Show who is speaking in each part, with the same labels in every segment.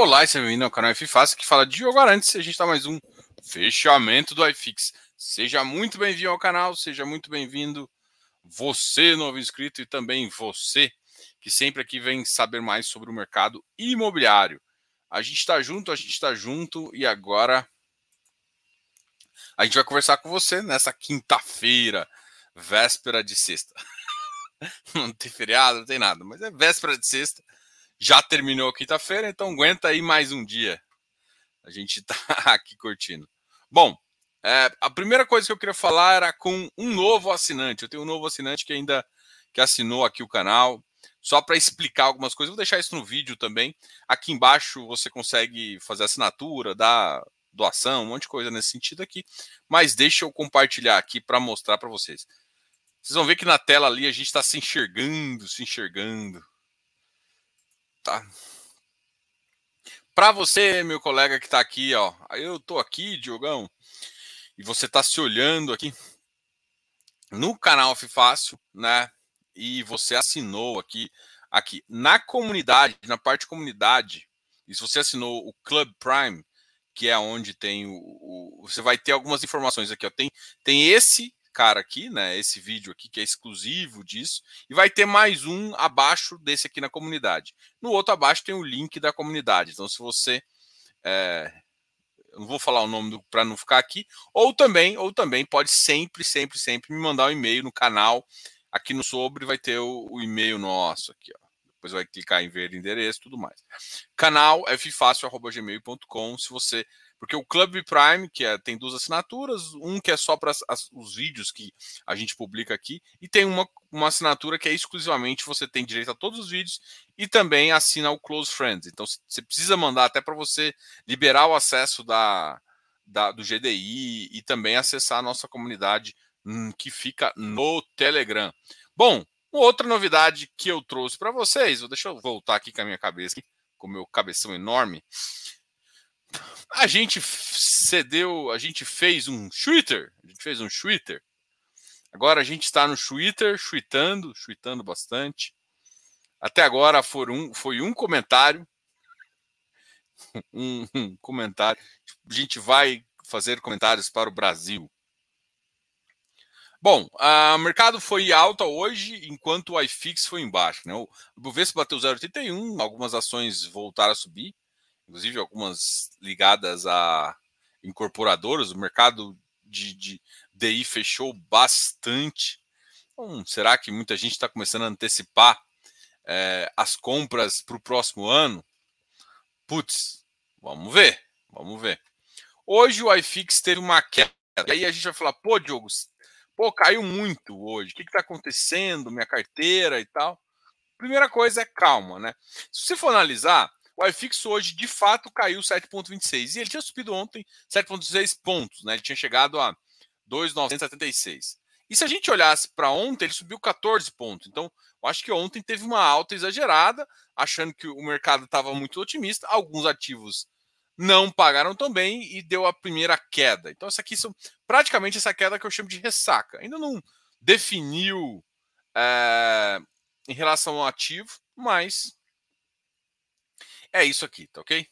Speaker 1: Olá, seja bem-vindo ao canal F-Fácil que fala de Diogo Arantes. A gente está mais um fechamento do iFix. Seja muito bem-vindo ao canal, seja muito bem-vindo você, novo inscrito, e também você que sempre aqui vem saber mais sobre o mercado imobiliário. A gente está junto, a gente está junto e agora a gente vai conversar com você nessa quinta-feira, véspera de sexta. não tem feriado, não tem nada, mas é véspera de sexta já terminou quinta-feira, então aguenta aí mais um dia. A gente está aqui curtindo. Bom, é, a primeira coisa que eu queria falar era com um novo assinante. Eu tenho um novo assinante que ainda que assinou aqui o canal. Só para explicar algumas coisas, vou deixar isso no vídeo também. Aqui embaixo você consegue fazer assinatura, dar doação, um monte de coisa nesse sentido aqui. Mas deixa eu compartilhar aqui para mostrar para vocês. Vocês vão ver que na tela ali a gente está se enxergando, se enxergando. Tá. Para você, meu colega que está aqui, ó, eu estou aqui, Diogão, e você está se olhando aqui no canal Fácil, né? E você assinou aqui, aqui na comunidade, na parte comunidade, e se você assinou o Club Prime, que é onde tem o, o, você vai ter algumas informações aqui, ó. Tem, tem esse cara aqui, né? Esse vídeo aqui que é exclusivo disso, e vai ter mais um abaixo desse aqui na comunidade. No outro abaixo tem o link da comunidade. Então, se você é, eu não vou falar o nome para não ficar aqui, ou também, ou também pode sempre, sempre, sempre me mandar um e-mail no canal. Aqui no sobre vai ter o, o e-mail nosso aqui, ó. Depois vai clicar em ver endereço, tudo mais. Canal ffácil@gmail.com. Se você porque o Club Prime, que é, tem duas assinaturas, um que é só para os vídeos que a gente publica aqui, e tem uma, uma assinatura que é exclusivamente você tem direito a todos os vídeos e também assina o Close Friends. Então você precisa mandar até para você liberar o acesso da, da, do GDI e também acessar a nossa comunidade hum, que fica no Telegram. Bom, outra novidade que eu trouxe para vocês, deixa eu voltar aqui com a minha cabeça, com o meu cabeção enorme. A gente cedeu, a gente fez um Twitter, a gente fez um Twitter. Agora a gente está no Twitter, tweetando, tweetando bastante. Até agora foi um, foi um comentário. Um, um comentário. A gente vai fazer comentários para o Brasil. Bom, o mercado foi alta hoje, enquanto o iFix foi embaixo. Né? O Bovespa bateu 0,81, algumas ações voltaram a subir inclusive algumas ligadas a incorporadoras. O mercado de, de DI fechou bastante. Então, será que muita gente está começando a antecipar é, as compras para o próximo ano? Putz, vamos ver, vamos ver. Hoje o iFix teve uma queda. E aí a gente vai falar, pô, Diogo, pô, caiu muito hoje. O que está acontecendo? Minha carteira e tal. Primeira coisa é calma, né? Se você for analisar, o iFix hoje de fato caiu 7,26 e ele tinha subido ontem 7,6 pontos, né? Ele tinha chegado a 2,976. E se a gente olhasse para ontem, ele subiu 14 pontos. Então, eu acho que ontem teve uma alta exagerada, achando que o mercado estava muito otimista. Alguns ativos não pagaram também e deu a primeira queda. Então, essa aqui são praticamente essa queda que eu chamo de ressaca. Ainda não definiu é, em relação ao ativo, mas é isso aqui, tá ok?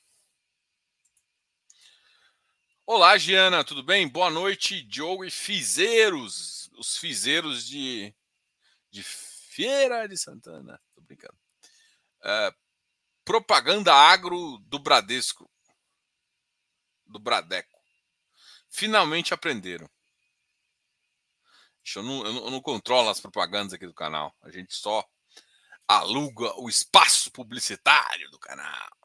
Speaker 1: Olá, Giana, tudo bem? Boa noite, Diogo e Fizeiros, os Fizeiros de, de Feira de Santana. Tô brincando. É, propaganda agro do Bradesco, do Bradeco. Finalmente aprenderam. Eu não, eu não controlo as propagandas aqui do canal. A gente só aluga o espaço publicitário do canal.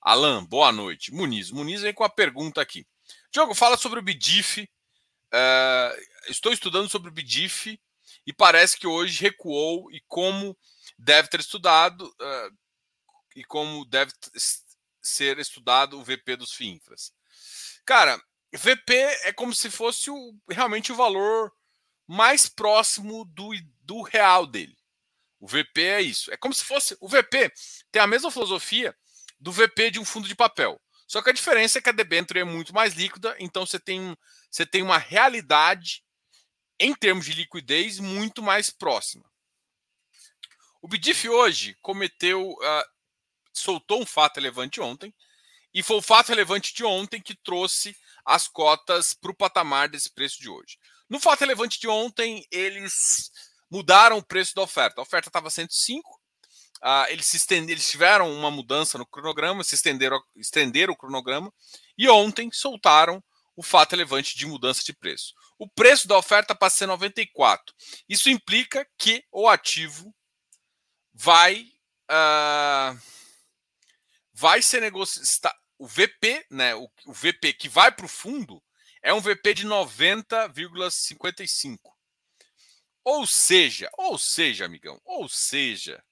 Speaker 1: Alan, boa noite. Muniz. Muniz vem com a pergunta aqui. Diogo, fala sobre o BDIF. Uh, eh, estou estudando sobre o BDIF e parece que hoje recuou e como deve ter estudado uh, e como deve ser estudado o VP dos FINFRAs. Cara, VP é como se fosse o, realmente o valor mais próximo do, do real dele. O VP é isso. É como se fosse. O VP tem a mesma filosofia do VP de um fundo de papel. Só que a diferença é que a debênture é muito mais líquida, então você tem, você tem uma realidade em termos de liquidez muito mais próxima. O BDIF hoje cometeu uh, soltou um fato relevante ontem, e foi o fato relevante de ontem que trouxe as cotas para o patamar desse preço de hoje. No fato relevante de ontem, eles mudaram o preço da oferta. A oferta estava 105, uh, eles, se estend... eles tiveram uma mudança no cronograma, se estenderam, estenderam o cronograma, e ontem soltaram o fato relevante de mudança de preço. O preço da oferta passa a ser 94. Isso implica que o ativo vai uh, vai ser negociado. O VP, né? O, o VP que vai para o fundo é um VP de 90,55. Ou seja, ou seja, amigão, ou seja,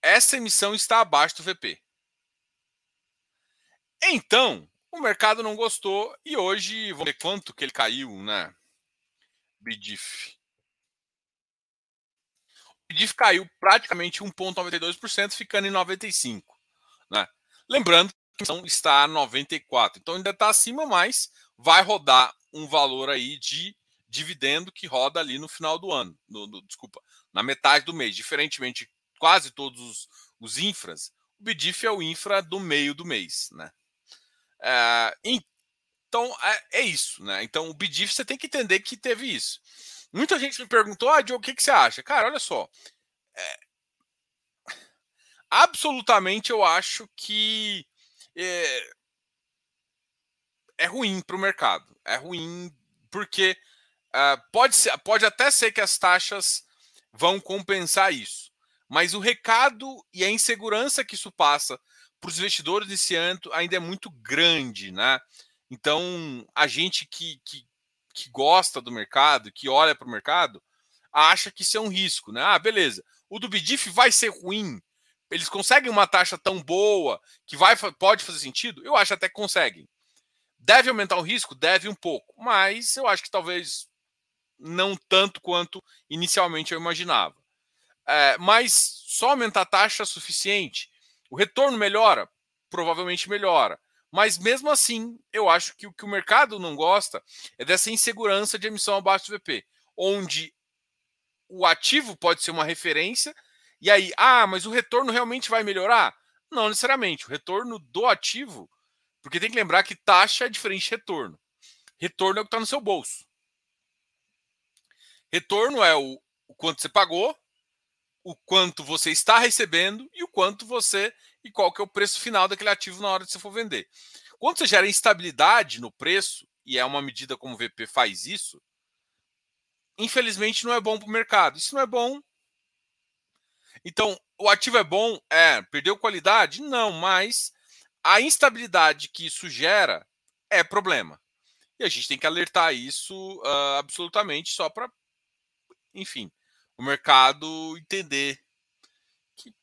Speaker 1: essa emissão está abaixo do VP. Então, o mercado não gostou e hoje, vamos ver quanto que ele caiu, né? BDIF. O BDIF caiu praticamente 1,92%, ficando em 95%. Né? Lembrando que a está a 94%. Então ainda está acima, mas vai rodar um valor aí de dividendo que roda ali no final do ano. No, no, desculpa, na metade do mês. Diferentemente de quase todos os, os infras, o BDIF é o infra do meio do mês. Né? É, então, é, é, isso, né? Então, o BDIF você tem que entender que teve isso. Muita gente me perguntou, ah, Diogo, o que, que você acha? Cara, olha só. É, absolutamente eu acho que é, é ruim para o mercado. É ruim porque uh, pode, ser, pode até ser que as taxas vão compensar isso. Mas o recado e a insegurança que isso passa para os investidores desse ano ainda é muito grande, né? Então, a gente que, que, que gosta do mercado, que olha para o mercado, acha que isso é um risco, né? Ah, beleza. O do BDIF vai ser ruim. Eles conseguem uma taxa tão boa que vai pode fazer sentido? Eu acho até que conseguem. Deve aumentar o risco? Deve um pouco, mas eu acho que talvez não tanto quanto inicialmente eu imaginava. É, mas só aumentar a taxa é suficiente? O retorno melhora? Provavelmente melhora. Mas mesmo assim, eu acho que o que o mercado não gosta é dessa insegurança de emissão abaixo do VP, onde o ativo pode ser uma referência, e aí, ah, mas o retorno realmente vai melhorar? Não necessariamente. O retorno do ativo, porque tem que lembrar que taxa é diferente de retorno. Retorno é o que está no seu bolso. Retorno é o, o quanto você pagou o quanto você está recebendo e o quanto você e qual que é o preço final daquele ativo na hora de você for vender. Quando você gera instabilidade no preço, e é uma medida como o VP faz isso, infelizmente não é bom para o mercado. Isso não é bom. Então, o ativo é bom? É. Perdeu qualidade? Não, mas a instabilidade que isso gera é problema. E a gente tem que alertar isso uh, absolutamente só para, enfim, o mercado entender que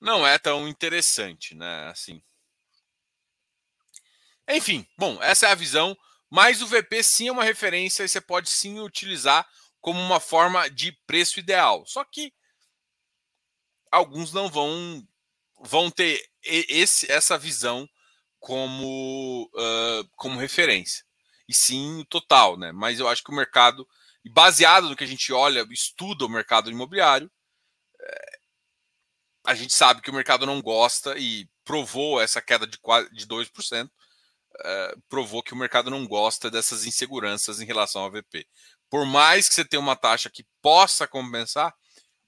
Speaker 1: não é tão interessante, né? Assim. Enfim, bom, essa é a visão. Mas o VP sim é uma referência e você pode sim utilizar como uma forma de preço ideal. Só que alguns não vão vão ter esse, essa visão como, uh, como referência. E sim total, né? Mas eu acho que o mercado e baseado no que a gente olha, estuda o mercado imobiliário, é, a gente sabe que o mercado não gosta e provou essa queda de, de 2%, é, provou que o mercado não gosta dessas inseguranças em relação ao VP. Por mais que você tenha uma taxa que possa compensar,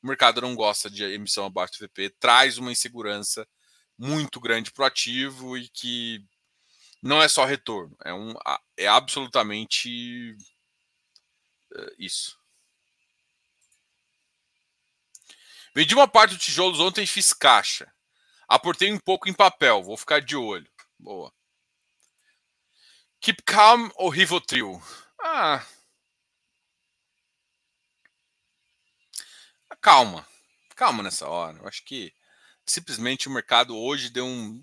Speaker 1: o mercado não gosta de emissão abaixo do VP, traz uma insegurança muito grande para o ativo e que não é só retorno, é, um, é absolutamente uh, isso. Vendi uma parte dos tijolos ontem e fiz caixa. Aportei um pouco em papel, vou ficar de olho. Boa. Keep calm ou Rivotril? Ah. Calma. Calma nessa hora. Eu acho que simplesmente o mercado hoje deu, um,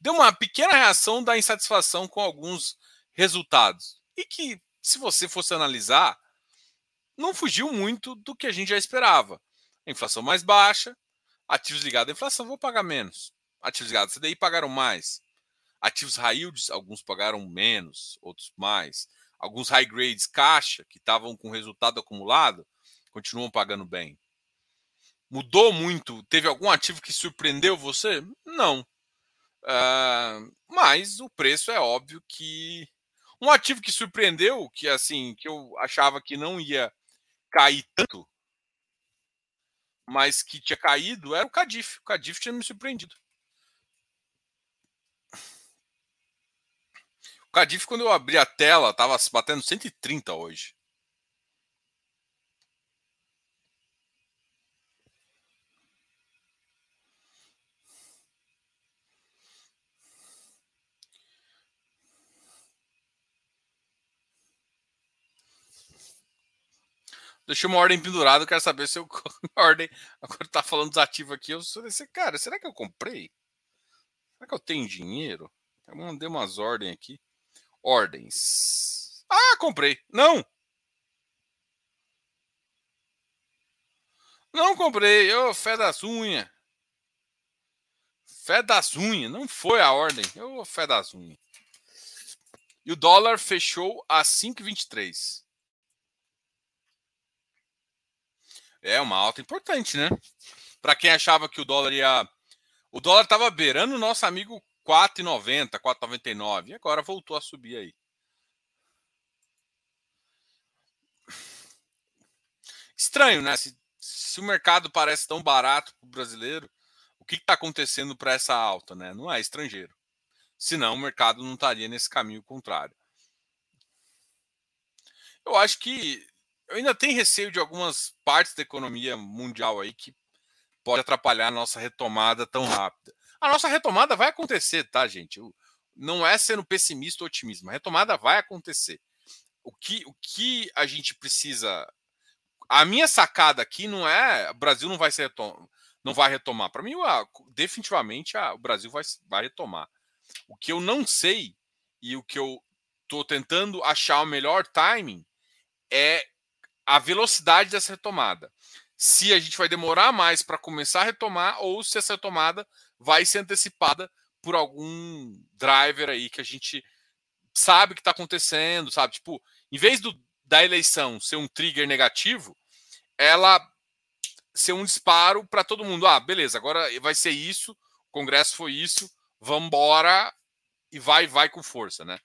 Speaker 1: deu uma pequena reação da insatisfação com alguns resultados. E que, se você fosse analisar, não fugiu muito do que a gente já esperava. Inflação mais baixa, ativos ligados à inflação vão pagar menos. Ativos ligados à CDI pagaram mais. Ativos high yields, alguns pagaram menos, outros mais. Alguns high grades caixa, que estavam com resultado acumulado, continuam pagando bem. Mudou muito? Teve algum ativo que surpreendeu você? Não. Uh, mas o preço é óbvio que um ativo que surpreendeu, que assim, que eu achava que não ia cair tanto, mas que tinha caído, era o Cadif. O Cadif tinha me surpreendido. O Cadif, quando eu abri a tela, estava batendo 130 hoje. Deixei uma ordem pendurada, quero saber se eu ordem. Agora tá falando desativos aqui. Eu sou desse cara. Será que eu comprei? Será que eu tenho dinheiro? Eu mandei umas ordens aqui. Ordens. Ah, comprei. Não! Não comprei. Oh, fé das unhas. Fé das unhas. Não foi a ordem. Oh, fé das unhas. E o dólar fechou a 5,23. É uma alta importante, né? Para quem achava que o dólar ia. O dólar estava beirando o nosso amigo 4,90, 4,99. E agora voltou a subir aí. Estranho, né? Se, se o mercado parece tão barato para o brasileiro, o que está acontecendo para essa alta, né? Não é estrangeiro. Senão o mercado não estaria nesse caminho contrário. Eu acho que eu ainda tenho receio de algumas partes da economia mundial aí que pode atrapalhar a nossa retomada tão rápida. A nossa retomada vai acontecer, tá, gente? Não é sendo pessimista ou otimista, a retomada vai acontecer. O que, o que a gente precisa. A minha sacada aqui não é. O Brasil não vai ser retom... não vai retomar. Para mim, definitivamente, o Brasil vai, vai retomar. O que eu não sei e o que eu estou tentando achar o melhor timing é a velocidade dessa retomada. Se a gente vai demorar mais para começar a retomar ou se essa retomada vai ser antecipada por algum driver aí que a gente sabe que está acontecendo, sabe? Tipo, em vez do, da eleição ser um trigger negativo, ela ser um disparo para todo mundo. Ah, beleza, agora vai ser isso, o Congresso foi isso, vamos embora e vai, vai com força, né?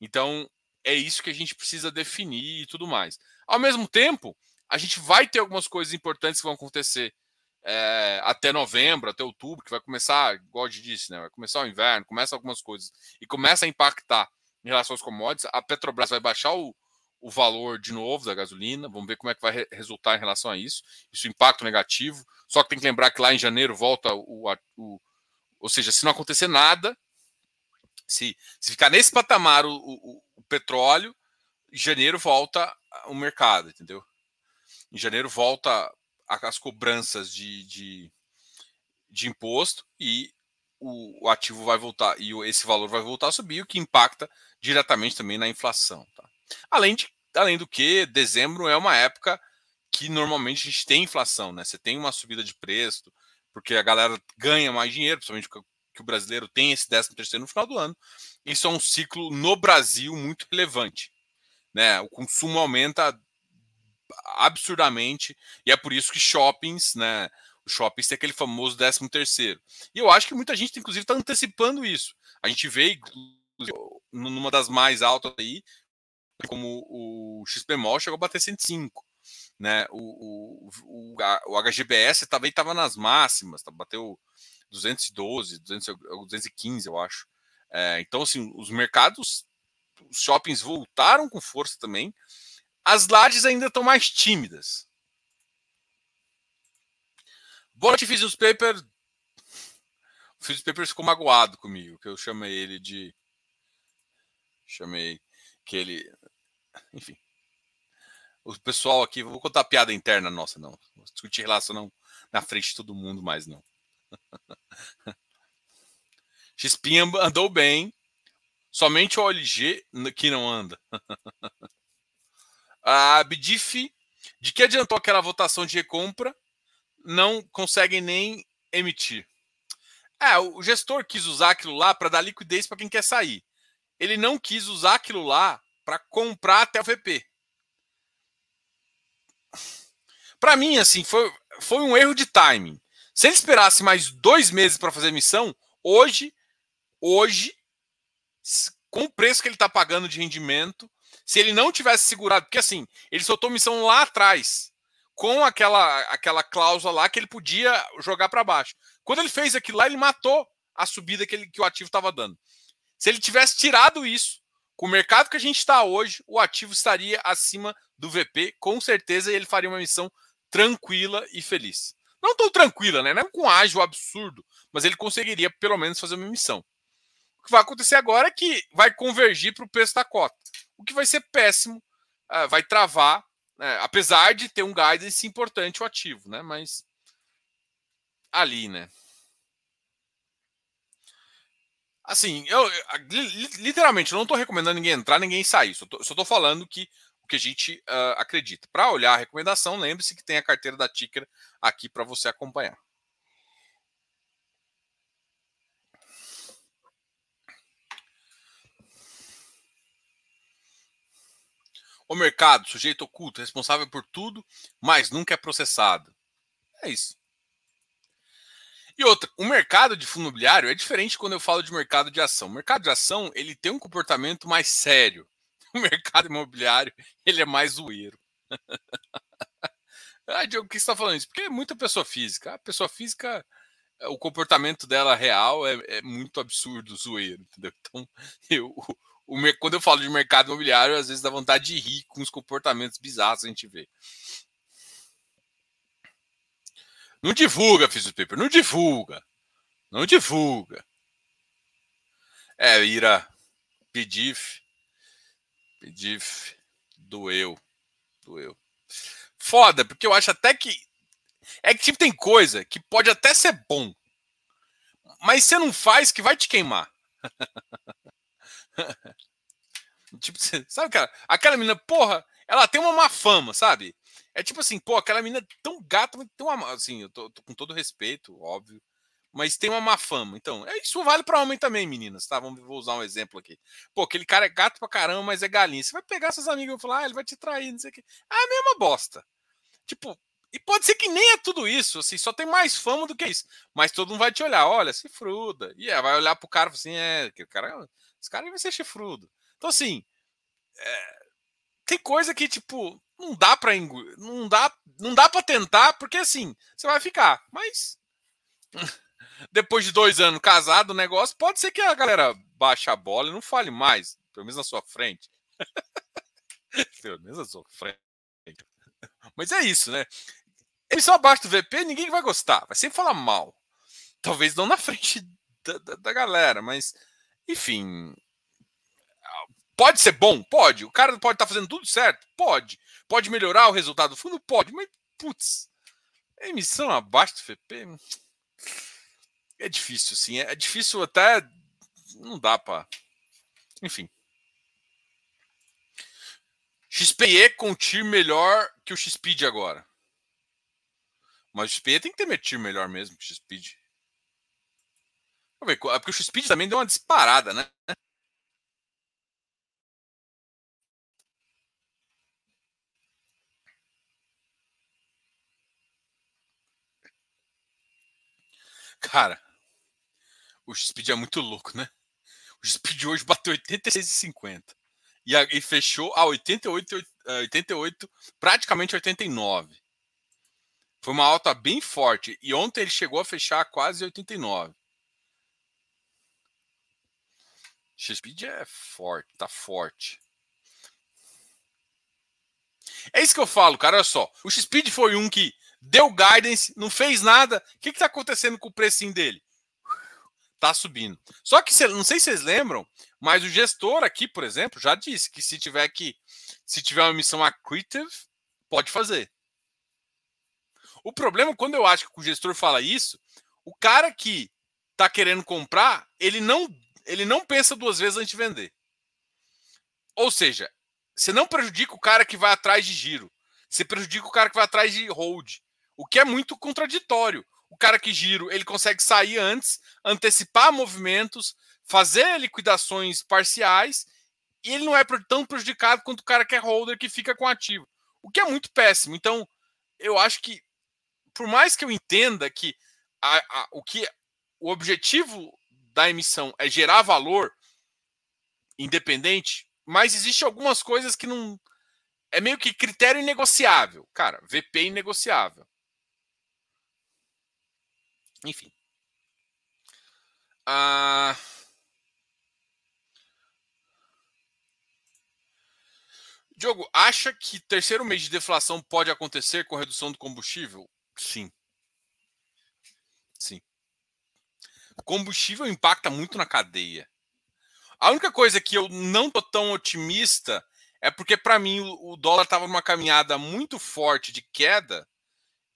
Speaker 1: Então, é isso que a gente precisa definir e tudo mais. Ao mesmo tempo, a gente vai ter algumas coisas importantes que vão acontecer é, até novembro, até outubro, que vai começar, igual eu disse, né? Vai começar o inverno, começa algumas coisas e começa a impactar em relação aos commodities. A Petrobras vai baixar o, o valor de novo da gasolina. Vamos ver como é que vai resultar em relação a isso. Isso impacto negativo. Só que tem que lembrar que lá em janeiro volta o, o ou seja, se não acontecer nada, se, se ficar nesse patamar o, o, o petróleo, em janeiro volta o mercado, entendeu? Em janeiro volta as cobranças de, de, de imposto e o, o, ativo vai voltar e esse valor vai voltar a subir, o que impacta diretamente também na inflação. Tá? Além, de, além do que, dezembro é uma época que normalmente a gente tem inflação, né? Você tem uma subida de preço, porque a galera ganha mais dinheiro, principalmente que o brasileiro tem esse 13 terceiro no final do ano. Isso é um ciclo no Brasil muito relevante né? O consumo aumenta absurdamente e é por isso que shoppings, né? Shoppings têm aquele famoso 13 terceiro. E eu acho que muita gente, inclusive, está antecipando isso. A gente vê numa das mais altas aí, como o XPMOL chegou a bater 105. Né? O, o, o, HGBS também estava nas máximas, tá? bateu 212, 200, 215, eu acho. É, então, assim, os mercados os shoppings voltaram com força também. As lajes ainda estão mais tímidas. Bolt Physics Paper. O Physics Paper ficou magoado comigo, que eu chamei ele de. Chamei que ele. Enfim. O pessoal aqui, vou contar piada interna nossa, não. Vou discutir relação não na frente de todo mundo mais, não. Xpinha andou bem, Somente o OLG que não anda. a Bdif, de que adiantou aquela votação de recompra? Não consegue nem emitir. É, o gestor quis usar aquilo lá para dar liquidez para quem quer sair. Ele não quis usar aquilo lá para comprar até o VP. Para mim, assim, foi, foi um erro de timing. Se ele esperasse mais dois meses para fazer a missão, hoje, hoje, com o preço que ele está pagando de rendimento, se ele não tivesse segurado, porque assim, ele soltou missão lá atrás, com aquela, aquela cláusula lá que ele podia jogar para baixo. Quando ele fez aquilo lá, ele matou a subida que, ele, que o ativo estava dando. Se ele tivesse tirado isso, com o mercado que a gente está hoje, o ativo estaria acima do VP, com certeza ele faria uma missão tranquila e feliz. Não tão tranquila, né? Não é com ágil absurdo, mas ele conseguiria pelo menos fazer uma missão. Que vai acontecer agora é que vai convergir para o preço da cota, o que vai ser péssimo, uh, vai travar, né? apesar de ter um guidance importante o ativo, né? Mas ali, né? Assim, eu literalmente eu não estou recomendando ninguém entrar, ninguém sair. Só estou falando que o que a gente uh, acredita. Para olhar a recomendação, lembre-se que tem a carteira da Ticker aqui para você acompanhar. O mercado, sujeito oculto, responsável por tudo, mas nunca é processado. É isso. E outra, o mercado de fundo imobiliário é diferente quando eu falo de mercado de ação. O mercado de ação, ele tem um comportamento mais sério. O mercado imobiliário, ele é mais zoeiro. ah, Diogo, o que você está falando isso? Porque é muita pessoa física. A pessoa física, o comportamento dela real é, é muito absurdo, zoeiro, entendeu? Então, eu, o, quando eu falo de mercado imobiliário, às vezes dá vontade de rir com os comportamentos bizarros que a gente vê. Não divulga, Fizz Paper, não divulga. Não divulga. É, Ira, Pedif, Pedif, doeu, doeu. Foda, porque eu acho até que. É que tipo, tem coisa que pode até ser bom, mas você não faz que vai te queimar. tipo, sabe, cara? Aquela menina, porra, ela tem uma má fama, sabe? É tipo assim, pô, aquela menina tão gata, tem uma. Assim, eu tô, tô, com todo respeito, óbvio. Mas tem uma má fama. Então, é, isso vale para homem também, meninas, tá? Vamos vou usar um exemplo aqui. Pô, aquele cara é gato pra caramba, mas é galinha. Você vai pegar seus amigos e falar, ah, ele vai te trair, não sei o quê. É a mesma bosta. Tipo, e pode ser que nem é tudo isso, assim, só tem mais fama do que isso. Mas todo mundo vai te olhar, olha, se fruda. E é, vai olhar pro cara assim, é, que o cara, esse cara vai ser chifrudo. Então, assim, é, tem coisa que, tipo, não dá para não dá, não dá para tentar, porque assim, você vai ficar. Mas depois de dois anos casado, o negócio pode ser que a galera baixe a bola e não fale mais, pelo menos na sua frente. pelo menos na sua frente. Mas é isso, né? Emissão abaixo do VP, ninguém vai gostar, vai sempre falar mal. Talvez não na frente da, da, da galera, mas enfim, Pode ser bom? Pode. O cara pode estar tá fazendo tudo certo? Pode. Pode melhorar o resultado do fundo? Pode. Mas, putz, emissão abaixo do FP é difícil, sim. É difícil até. Não dá para. Enfim. XPE com TIR melhor que o XPID agora. Mas o XPE tem que ter TIR melhor mesmo que o XPID. Ver, é porque o XPID também deu uma disparada, né? Cara, o Speed é muito louco, né? O Speed hoje bateu 86,50 e, e fechou a 88, 88, praticamente 89. Foi uma alta bem forte e ontem ele chegou a fechar quase 89. X-Speed é forte, tá forte. É isso que eu falo, cara. Olha só. O X-Speed foi um que deu guidance, não fez nada. O que está acontecendo com o precinho dele? Está subindo. Só que não sei se vocês lembram, mas o gestor aqui, por exemplo, já disse que se tiver que, se tiver uma emissão accretive, pode fazer. O problema quando eu acho que o gestor fala isso, o cara que está querendo comprar, ele não, ele não pensa duas vezes antes de vender. Ou seja, você não prejudica o cara que vai atrás de giro. Você prejudica o cara que vai atrás de hold. O que é muito contraditório. O cara que giro, ele consegue sair antes, antecipar movimentos, fazer liquidações parciais, e ele não é tão prejudicado quanto o cara que é holder que fica com ativo. O que é muito péssimo. Então, eu acho que por mais que eu entenda que a, a, o que o objetivo da emissão é gerar valor independente, mas existe algumas coisas que não é meio que critério inegociável. Cara, VP inegociável. Enfim. Ah... Diogo, acha que terceiro mês de deflação pode acontecer com redução do combustível? Sim. O combustível impacta muito na cadeia. A única coisa que eu não tô tão otimista é porque, para mim, o dólar estava numa caminhada muito forte de queda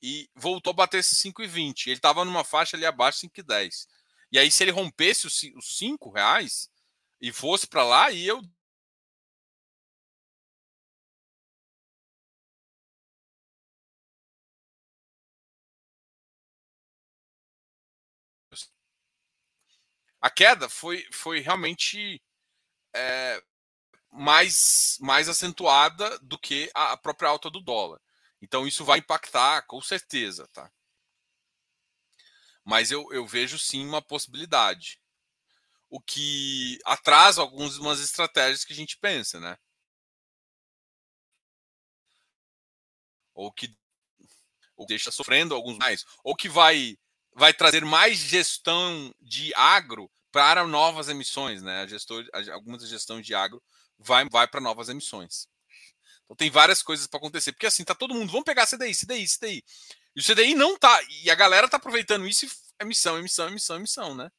Speaker 1: e voltou a bater esses 5,20. Ele estava numa faixa ali abaixo de 5,10. E aí, se ele rompesse os 5 reais e fosse para lá, e eu a queda foi, foi realmente é, mais, mais acentuada do que a própria alta do dólar. Então isso vai impactar com certeza, tá? Mas eu, eu vejo sim uma possibilidade. O que atrasa algumas estratégias que a gente pensa, né? Ou que ou deixa sofrendo alguns mais, ou que vai vai trazer mais gestão de agro para novas emissões, né? A gestor, algumas gestões de agro vai, vai para novas emissões. Então tem várias coisas para acontecer, porque assim tá todo mundo, vamos pegar CDI, CDI, CDI. E o CDI não tá, e a galera tá aproveitando isso e emissão, emissão, emissão, emissão, né?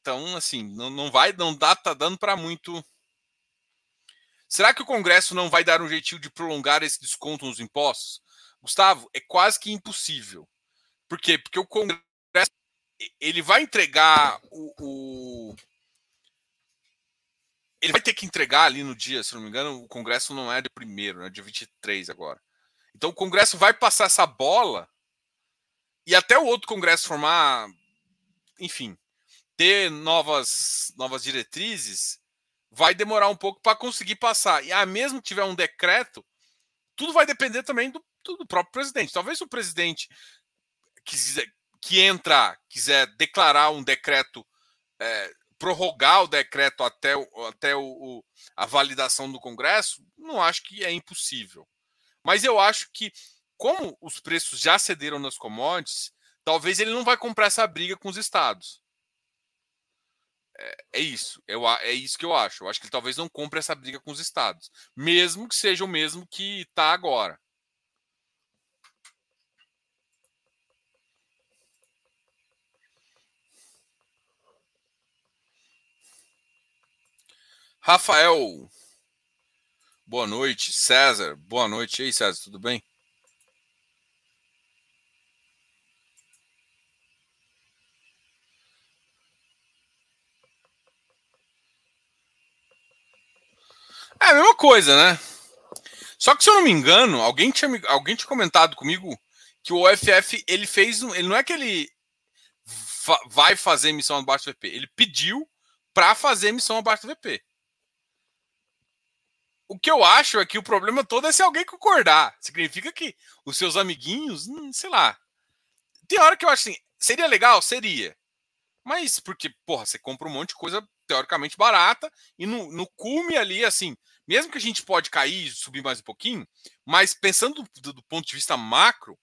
Speaker 1: Então, assim, não, não vai, não dá, tá dando para muito. Será que o Congresso não vai dar um jeitinho de prolongar esse desconto nos impostos? Gustavo, é quase que impossível. Por quê? Porque o Congresso ele vai entregar o, o, Ele vai ter que entregar ali no dia, se não me engano, o Congresso não é de primeiro, né? De 23 agora. Então o Congresso vai passar essa bola e até o outro Congresso formar, enfim, ter novas, novas diretrizes, vai demorar um pouco para conseguir passar. E ah, mesmo que tiver um decreto, tudo vai depender também do, do próprio presidente. Talvez o presidente quiser, que entrar, quiser declarar um decreto, é, prorrogar o decreto até, até o, o, a validação do Congresso, não acho que é impossível. Mas eu acho que, como os preços já cederam nas commodities, talvez ele não vai comprar essa briga com os estados. É, é isso. Eu, é isso que eu acho. Eu acho que ele talvez não compre essa briga com os estados. Mesmo que seja o mesmo que está agora. Rafael, boa noite. César, boa noite. E aí, César, tudo bem? É a mesma coisa, né? Só que se eu não me engano, alguém tinha, alguém tinha comentado comigo que o OFF ele fez ele não é que ele vai fazer emissão abaixo do VP, ele pediu para fazer emissão abaixo do VP. O que eu acho é que o problema todo é se alguém concordar. Significa que os seus amiguinhos, hum, sei lá. Tem hora que eu acho assim, seria legal? Seria. Mas porque, porra, você compra um monte de coisa teoricamente barata e no, no cume ali, assim, mesmo que a gente pode cair subir mais um pouquinho, mas pensando do, do, ponto de vista macro,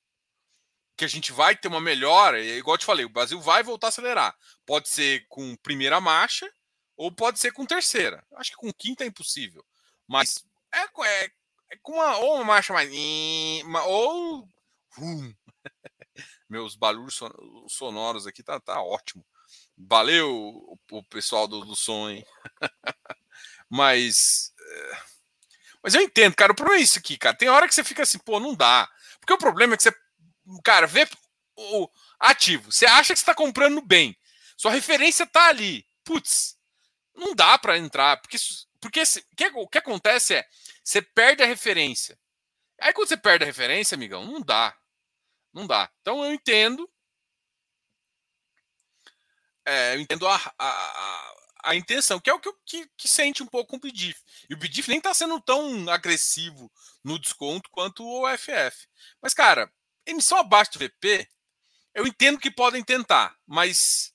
Speaker 1: que a gente vai ter uma melhora, é igual eu te falei, o Brasil vai voltar a acelerar. Pode ser com primeira marcha ou pode ser com terceira. Acho que com quinta é impossível. Mas é, é, é com uma, ou uma marcha mais. Ou. Hum. Meus barulhos sonoros aqui tá, tá ótimo. Valeu o, o pessoal do, do som, hein? mas. É, mas eu entendo, cara. O problema é isso aqui, cara. Tem hora que você fica assim, pô, não dá. Porque o problema é que você. Cara, vê o ativo. Você acha que está comprando bem. Sua referência tá ali. Putz, não dá para entrar. Porque porque que, o que acontece é, você perde a referência. Aí quando você perde a referência, amigão, não dá. Não dá. Então eu entendo. É, eu entendo a, a, a, a, intenção, que é o que, que, que sente um pouco com o BDIF. E o BDIF nem está sendo tão agressivo no desconto quanto o OFF. Mas, cara, emissão abaixo do VP, eu entendo que podem tentar, mas.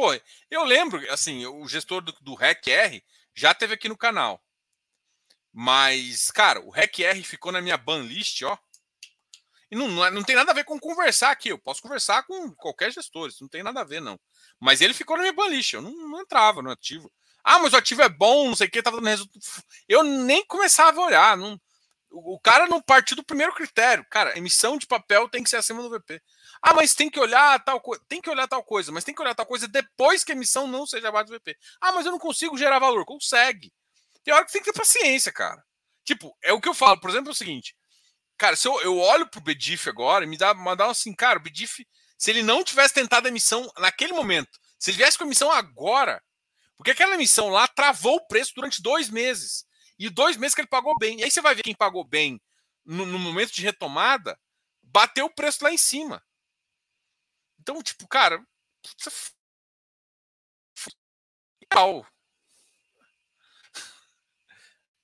Speaker 1: Pô, eu lembro, assim, o gestor do, do REC-R já teve aqui no canal. Mas, cara, o REC-R ficou na minha ban list, ó. E não, não, é, não, tem nada a ver com conversar aqui. Eu posso conversar com qualquer gestor, isso não tem nada a ver, não. Mas ele ficou na minha ban list, eu não, não entrava no ativo. Ah, mas o ativo é bom, não sei o que, tava dando resultado. Eu nem começava a olhar. Não, o cara não partiu do primeiro critério. Cara, emissão de papel tem que ser acima do VP. Ah, mas tem que olhar tal coisa. Tem que olhar tal coisa, mas tem que olhar tal coisa depois que a emissão não seja abaixo do VP. Ah, mas eu não consigo gerar valor. Consegue. Tem hora que tem que ter paciência, cara. Tipo, é o que eu falo. Por exemplo, é o seguinte. Cara, se eu, eu olho pro Bedif agora e me dá, me dá assim, cara, o Bedif, se ele não tivesse tentado a emissão naquele momento, se ele viesse com a emissão agora, porque aquela emissão lá travou o preço durante dois meses. E dois meses que ele pagou bem. E aí você vai ver quem pagou bem no, no momento de retomada, bateu o preço lá em cima. Então, tipo, cara, mal.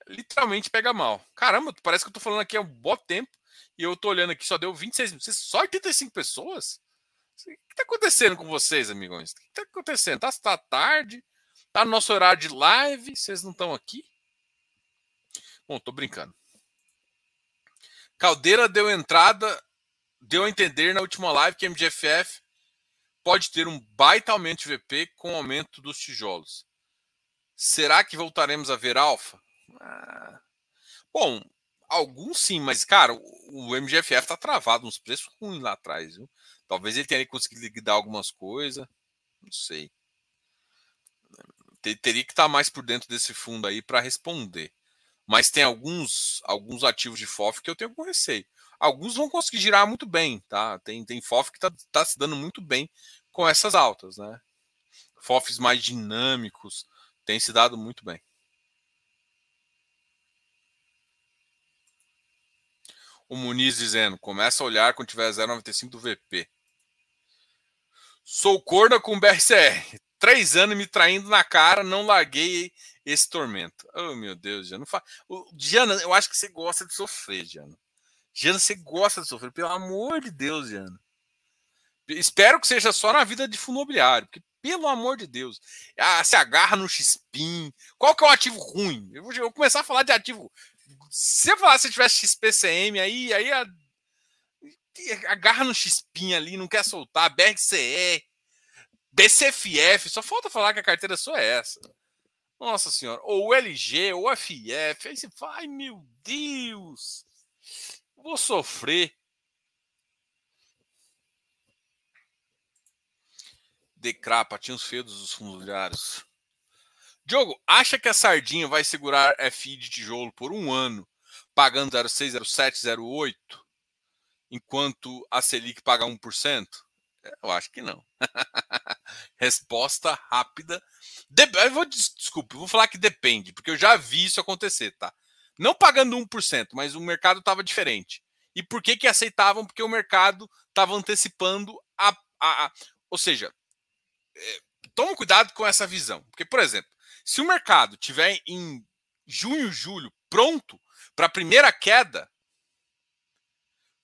Speaker 1: Literalmente pega mal. Caramba, parece que eu tô falando aqui há um bom tempo e eu tô olhando aqui, só deu 26 Só 85 pessoas? O que tá acontecendo com vocês, amigões? O que tá acontecendo? Tá, tá tarde? Tá no nosso horário de live? Vocês não estão aqui? Bom, tô brincando. Caldeira deu entrada, deu a entender na última live que MGFF pode ter um baita aumento de VP com o aumento dos tijolos. Será que voltaremos a ver alfa? Ah, bom, alguns sim, mas cara, o MGFF está travado nos preços ruins lá atrás, viu? Talvez ele tenha conseguido liquidar algumas coisas, não sei. Teria que estar tá mais por dentro desse fundo aí para responder. Mas tem alguns alguns ativos de FOF que eu tenho com receio. Alguns vão conseguir girar muito bem, tá? Tem, tem FOF que está tá se dando muito bem com essas altas, né? FOFs mais dinâmicos têm se dado muito bem. O Muniz dizendo: começa a olhar quando tiver 0,95 do VP. Sou corna com BRCR. Três anos me traindo na cara, não larguei esse tormento. Oh, meu Deus, Diana. Fa... Diana, eu acho que você gosta de sofrer, Diana. Diana, você gosta de sofrer. Pelo amor de Deus, Diana. Espero que seja só na vida de fundo imobiliário, porque, pelo amor de Deus, ah, se agarra no XPIN. Qual que é o ativo ruim? Eu vou, eu vou começar a falar de ativo. Se eu falar se tivesse XPCM aí, aí a, agarra no XPIN ali, não quer soltar, BRCE, BCFF, só falta falar que a carteira só é essa. Nossa senhora, ou LG, ou FF, aí você ai meu Deus, vou sofrer. Decrapa, tinha os feios dos fundiários. Diogo, acha que a Sardinha vai segurar FI de tijolo por um ano, pagando 0,6, 08, enquanto a Selic paga 1%? Eu acho que não. Resposta rápida. De... Eu vou, desculpa, vou falar que depende, porque eu já vi isso acontecer, tá? Não pagando 1%, mas o mercado estava diferente. E por que que aceitavam? Porque o mercado estava antecipando a, a, a, Ou seja, é, toma cuidado com essa visão. Porque, por exemplo, se o mercado tiver em junho, julho pronto para a primeira queda,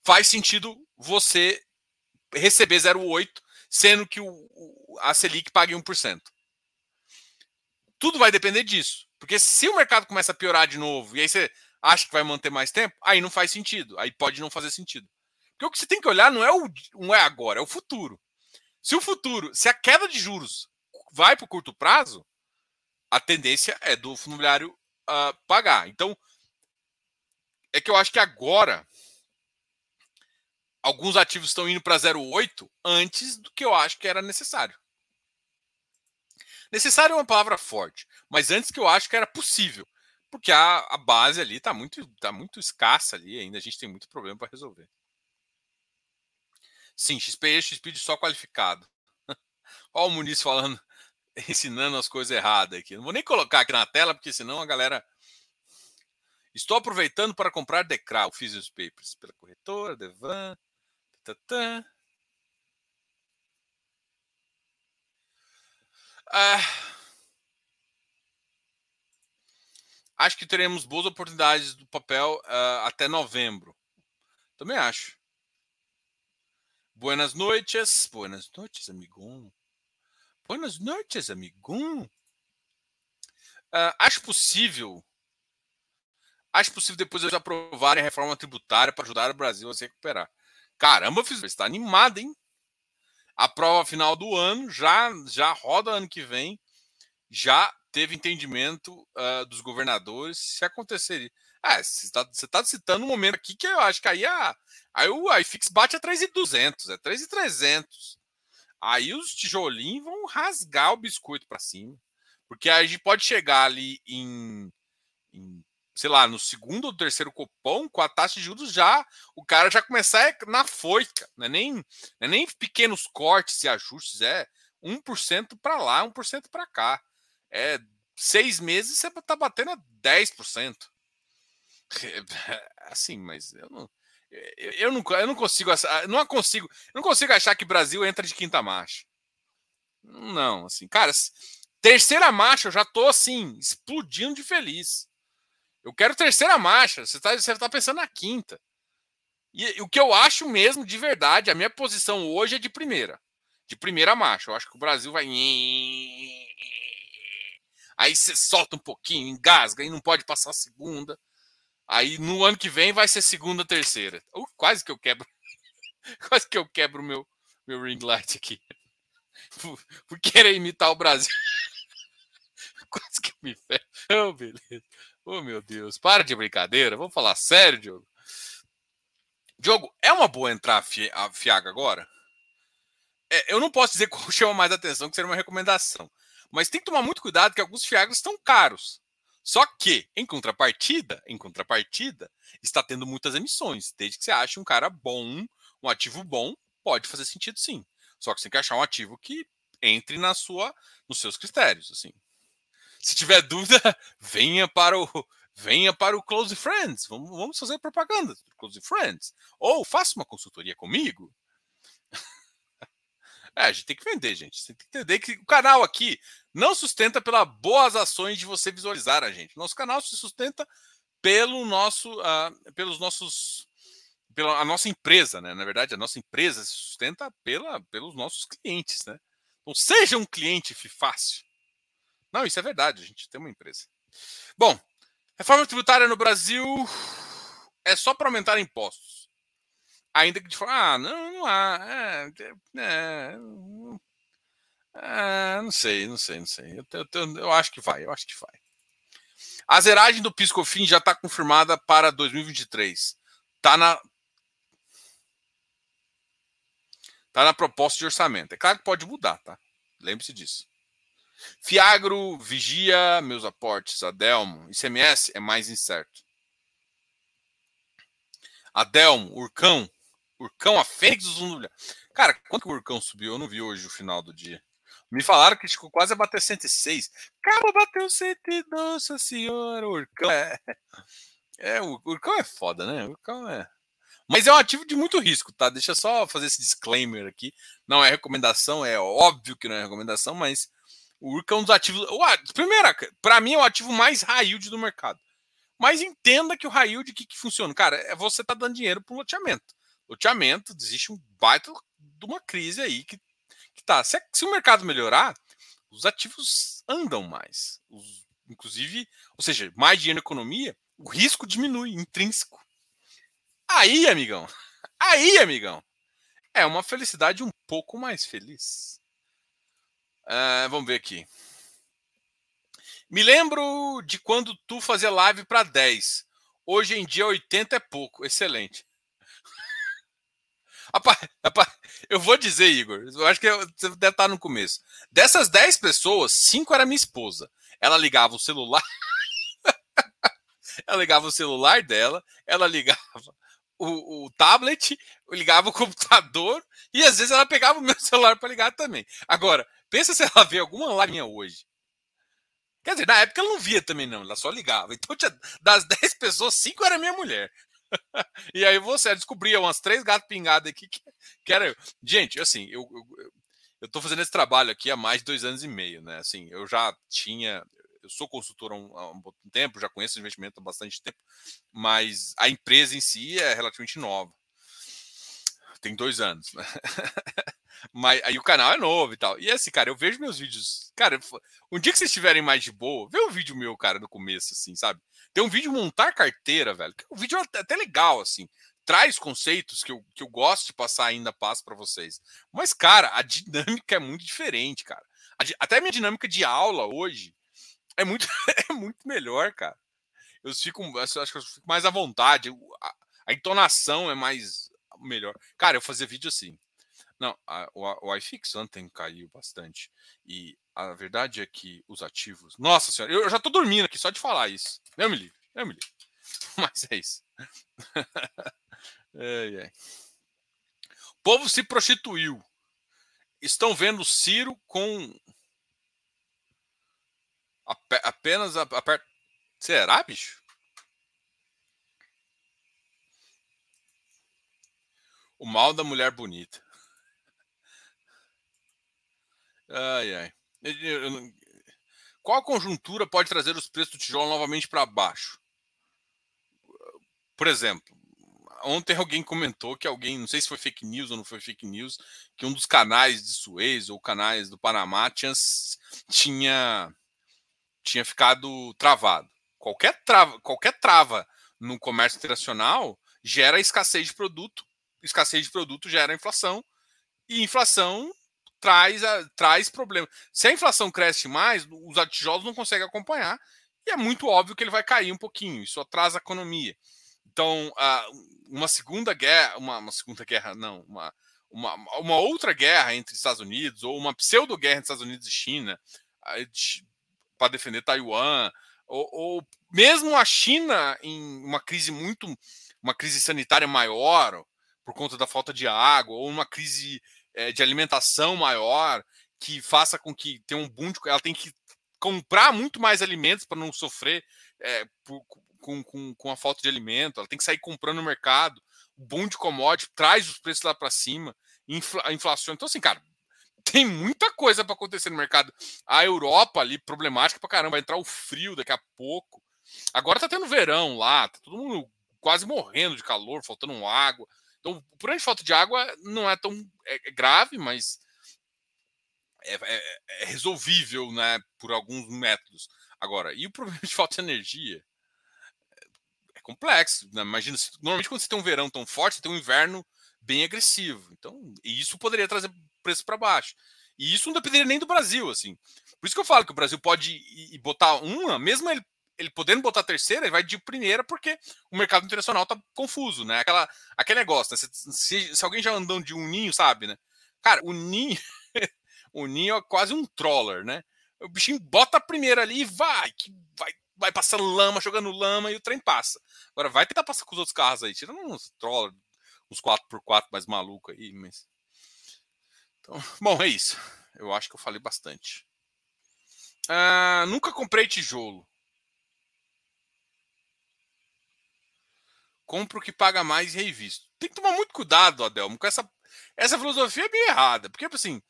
Speaker 1: faz sentido você receber 0,8, sendo que o, a Selic pague 1%. Tudo vai depender disso. Porque se o mercado começa a piorar de novo e aí você acha que vai manter mais tempo, aí não faz sentido. Aí pode não fazer sentido. Porque o que você tem que olhar não é o não é agora, é o futuro. Se o futuro, se a queda de juros vai para o curto prazo, a tendência é do fundo imobiliário uh, pagar. Então, é que eu acho que agora alguns ativos estão indo para 0,8 antes do que eu acho que era necessário. Necessário é uma palavra forte, mas antes que eu acho que era possível, porque a, a base ali está muito, tá muito escassa ali, ainda a gente tem muito problema para resolver. Sim, XP XP só qualificado. Olha o Muniz falando, ensinando as coisas erradas aqui. Não vou nem colocar aqui na tela, porque senão a galera. Estou aproveitando para comprar Decral, fiz os papers pela corretora, Devan. Tatã. Ah, acho que teremos boas oportunidades do papel uh, até novembro. Também acho. Buenas noites. Buenas noites, amigão. Buenas noites, amigão. Uh, acho possível. Acho possível depois eles aprovarem a reforma tributária para ajudar o Brasil a se recuperar. Caramba, você está animado, hein? A prova final do ano já já roda ano que vem. Já teve entendimento uh, dos governadores se aconteceria. Você está tá citando um momento aqui que eu acho que aí, a, aí o iFix bate a 3,200, é 3,300. Aí os tijolinhos vão rasgar o biscoito para cima. Porque aí a gente pode chegar ali em, em, sei lá, no segundo ou terceiro cupom, com a taxa de juros já, o cara já começar na foica. Não é nem, não é nem pequenos cortes e ajustes, é 1% para lá, 1% para cá. É seis meses você está batendo a 10%. Assim, mas eu não. Eu não, eu não consigo, não consigo, eu não consigo achar que Brasil entra de quinta marcha. Não, assim, cara, terceira marcha eu já tô assim, explodindo de feliz. Eu quero terceira marcha, você tá, você tá pensando na quinta. E, e o que eu acho mesmo, de verdade, a minha posição hoje é de primeira. De primeira marcha. Eu acho que o Brasil vai. Aí você solta um pouquinho, engasga e não pode passar a segunda. Aí no ano que vem vai ser segunda, terceira. Uh, quase que eu quebro. quase que eu quebro o meu, meu ring light aqui. Por, por querer imitar o Brasil. quase que eu me ferro. Oh, beleza. Oh, meu Deus. Para de brincadeira. Vamos falar sério, Diogo. Diogo, é uma boa entrar a Fiaga agora? É, eu não posso dizer qual chama mais atenção, que seria uma recomendação. Mas tem que tomar muito cuidado que alguns Fiagras estão caros. Só que, em contrapartida, em contrapartida, está tendo muitas emissões. Desde que você ache um cara bom, um ativo bom, pode fazer sentido sim. Só que você tem que achar um ativo que entre na sua, nos seus critérios, assim. Se tiver dúvida, venha para o venha para o Close Friends. Vamos, vamos fazer propaganda do Close Friends. Ou faça uma consultoria comigo. É, a gente tem que vender, gente. Você tem que entender que o canal aqui não sustenta pelas boas ações de você visualizar a gente. Nosso canal se sustenta pelo nosso, uh, pelos nossos, pela a nossa empresa, né? Na verdade, a nossa empresa se sustenta pela, pelos nossos clientes, né? Então, seja um cliente fácil. Não, isso é verdade. A gente tem uma empresa. Bom, reforma tributária no Brasil é só para aumentar impostos. Ainda que de forma, ah, não, não há. É, é, é, não sei, não sei, não sei. Eu, eu, eu, acho que vai, eu acho que vai. A zeragem do Piscofim já está confirmada para 2023. Está na. Está na proposta de orçamento. É claro que pode mudar, tá? Lembre-se disso. Fiagro, Vigia, meus aportes, Adelmo, ICMS é mais incerto. Adelmo, Urcão, Urcão, a Fênix dos Zundulha. Cara, quanto que o Urcão subiu? Eu não vi hoje o final do dia. Me falaram que ficou quase a bater 106. Cara, bateu 102, nossa senhora. Urcão é. É, o Urcão é foda, né? O Urcão é. Mas é um ativo de muito risco, tá? Deixa eu só fazer esse disclaimer aqui. Não é recomendação, é óbvio que não é recomendação, mas o Urcão é um dos ativos. Primeira, para mim é o ativo mais high yield do mercado. Mas entenda que o high yield que, que funciona, cara, é você tá dando dinheiro para loteamento loteamento, existe um baita de uma crise aí que, que tá. Se, se o mercado melhorar, os ativos andam mais. Os, inclusive, ou seja, mais dinheiro na economia, o risco diminui, intrínseco. Aí, amigão, aí, amigão, é uma felicidade um pouco mais feliz. Uh, vamos ver aqui. Me lembro de quando tu fazia live para 10. Hoje em dia 80 é pouco. Excelente. Rapaz, eu vou dizer, Igor, eu acho que você deve estar no começo. Dessas 10 pessoas, 5 era minha esposa. Ela ligava o celular. ela ligava o celular dela, ela ligava o, o, tablet, ligava o computador e às vezes ela pegava o meu celular para ligar também. Agora, pensa se ela vê alguma minha hoje. Quer dizer, na época ela não via também, não, ela só ligava. Então, tinha, das 10 pessoas, 5 era minha mulher e aí você descobria umas três gatos pingados aqui que, que era eu. Gente, assim, eu, eu, eu tô fazendo esse trabalho aqui há mais de dois anos e meio, né? Assim, eu já tinha. Eu sou consultor há um, há um tempo, já conheço investimento há bastante tempo, mas a empresa em si é relativamente nova. Tem dois anos, né? Mas aí o canal é novo e tal. E assim, cara, eu vejo meus vídeos. Cara, um dia que vocês estiverem mais de boa, vê um vídeo meu, cara, no começo, assim, sabe? Tem um vídeo montar carteira, velho. O vídeo é até legal, assim. Traz conceitos que eu, que eu gosto de passar ainda, passo para vocês. Mas, cara, a dinâmica é muito diferente, cara. Até a minha dinâmica de aula hoje é muito, é muito melhor, cara. Eu fico, acho que eu fico mais à vontade. A, a entonação é mais melhor. Cara, eu fazia vídeo assim. Não, a, o, o iFix ontem caiu bastante. E a verdade é que os ativos. Nossa senhora, eu, já tô dormindo aqui só de falar isso. Eu me livre, eu me livre. Mas é isso. ai, ai. O povo se prostituiu. Estão vendo Ciro com apenas aperta. Será, bicho? O mal da mulher bonita. Ai, ai. Qual conjuntura pode trazer os preços do tijolo novamente para baixo? Por exemplo, ontem alguém comentou que alguém, não sei se foi fake news ou não foi fake news, que um dos canais de Suez ou canais do Panamá tinha, tinha, tinha ficado travado. Qualquer trava, qualquer trava no comércio internacional gera escassez de produto, escassez de produto gera inflação, e inflação traz, a, traz problema. Se a inflação cresce mais, os tijolos não conseguem acompanhar, e é muito óbvio que ele vai cair um pouquinho, isso atrasa a economia. Então, uma segunda guerra, uma, uma segunda guerra, não, uma, uma, uma, outra guerra entre Estados Unidos, ou uma pseudo-guerra entre Estados Unidos e China, para defender Taiwan, ou, ou, mesmo a China em uma crise muito, uma crise sanitária maior, por conta da falta de água, ou uma crise é, de alimentação maior, que faça com que tenha um boom de, ela tem que comprar muito mais alimentos para não sofrer é, por, com, com, com a falta de alimento, ela tem que sair comprando no mercado, o boom de commodity traz os preços lá para cima, infla, a inflação. Então, assim, cara, tem muita coisa para acontecer no mercado. A Europa ali, problemática para caramba, vai entrar o frio daqui a pouco. Agora tá tendo verão lá, tá todo mundo quase morrendo de calor, faltando água. Então, o problema de falta de água não é tão é, é grave, mas é, é, é, resolvível né, por alguns métodos. Agora, e o problema de falta de energia? É, complexo. Né? Imagina, normalmente quando você tem um verão tão forte, você tem um inverno bem agressivo. Então, e isso poderia trazer preço para baixo. E isso não dependeria nem do Brasil, assim. Por isso que eu falo que o Brasil pode ir, botar uma, mesmo ele ele podendo botar terceira, ele vai de primeira porque o mercado internacional tá confuso, né? Aquela, aquele negócio, né? Se, se, se alguém já andou de um ninho, sabe, né? Cara, o ninho, o ninho é quase um troller, né? O bichinho bota a primeira ali e vai, que vai, vai passando lama, jogando lama e o trem passa. Agora vai tentar passar com os outros carros aí, tirando uns troller, uns 4x4 mais maluco aí, mas. Então, bom, é isso. Eu acho que eu falei bastante. Ah, nunca comprei tijolo. Compra o que paga mais e revisto. Tem que tomar muito cuidado, Adelmo, com essa. Essa filosofia é bem errada. Porque, assim,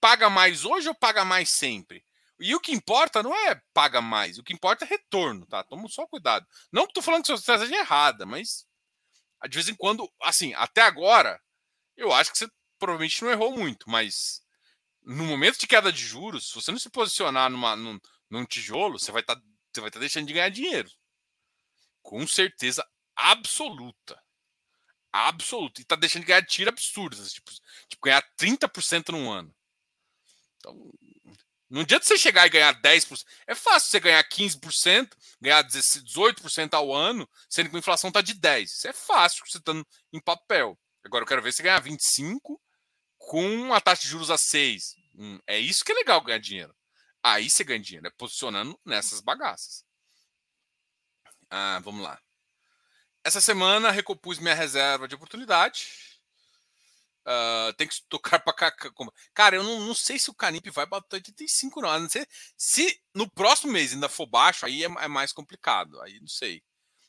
Speaker 1: paga mais hoje ou paga mais sempre? E o que importa não é paga mais, o que importa é retorno, tá? Toma só cuidado. Não que tô falando que sua estratégia é errada, mas de vez em quando, assim, até agora, eu acho que você provavelmente não errou muito, mas no momento de queda de juros, se você não se posicionar numa, num, num tijolo, você vai estar tá, você vai tá deixando de ganhar dinheiro. Com certeza absoluta. Absoluta. E tá deixando de ganhar tiro absurdos. Tipo, tipo ganhar 30% num ano. Então, não adianta você chegar e ganhar 10%. É fácil você ganhar 15%, ganhar 18% ao ano, sendo que a inflação tá de 10%. Isso é fácil você estando em papel. Agora eu quero ver você ganhar 25% com a taxa de juros a 6%. Hum, é isso que é legal ganhar dinheiro. Aí você ganha dinheiro, é posicionando nessas bagaças. Ah, vamos lá. Essa semana recompus minha reserva de oportunidade. Uh, tem que tocar para cá. Cara, eu não, não, sei se o Canip vai bater 85, não. não sei, se no próximo mês ainda for baixo, aí é, é, mais complicado. Aí não sei.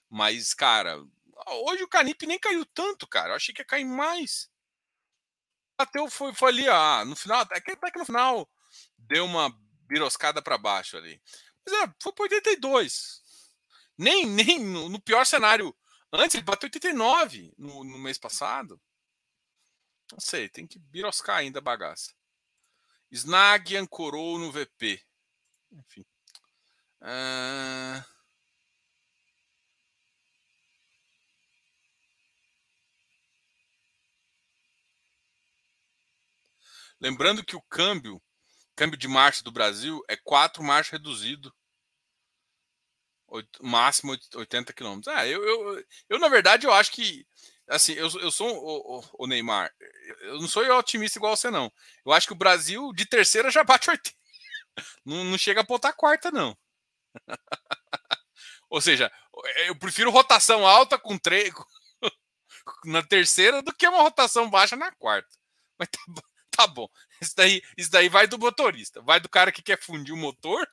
Speaker 1: Mas, cara, hoje o Canip nem caiu tanto, cara. Eu achei que ia cair mais. Bateu, foi, foi ali, ah, no final, até que, até que no final deu uma biroscada para baixo ali. Mas é, foi para 82. Nem, nem no, no pior cenário Antes ele bateu 89 no, no mês passado. Não sei, tem que biroscar ainda a bagaça. Snag ancorou no VP. Enfim. Uh... Lembrando que o câmbio, câmbio de marcha do Brasil é 4 marcha reduzido. Máximo 80 km. Ah, eu, eu, eu, na verdade, eu acho que. Assim, eu, eu sou o, o, o, Neymar. Eu não sou otimista igual você, não. Eu acho que o Brasil, de terceira, já bate 80. Não, não chega a botar quarta, não. Ou seja, eu prefiro rotação alta com três na terceira do que uma rotação baixa na quarta. Mas tá, tá bom. Isso daí, isso daí vai do motorista. Vai do cara que quer fundir o motor.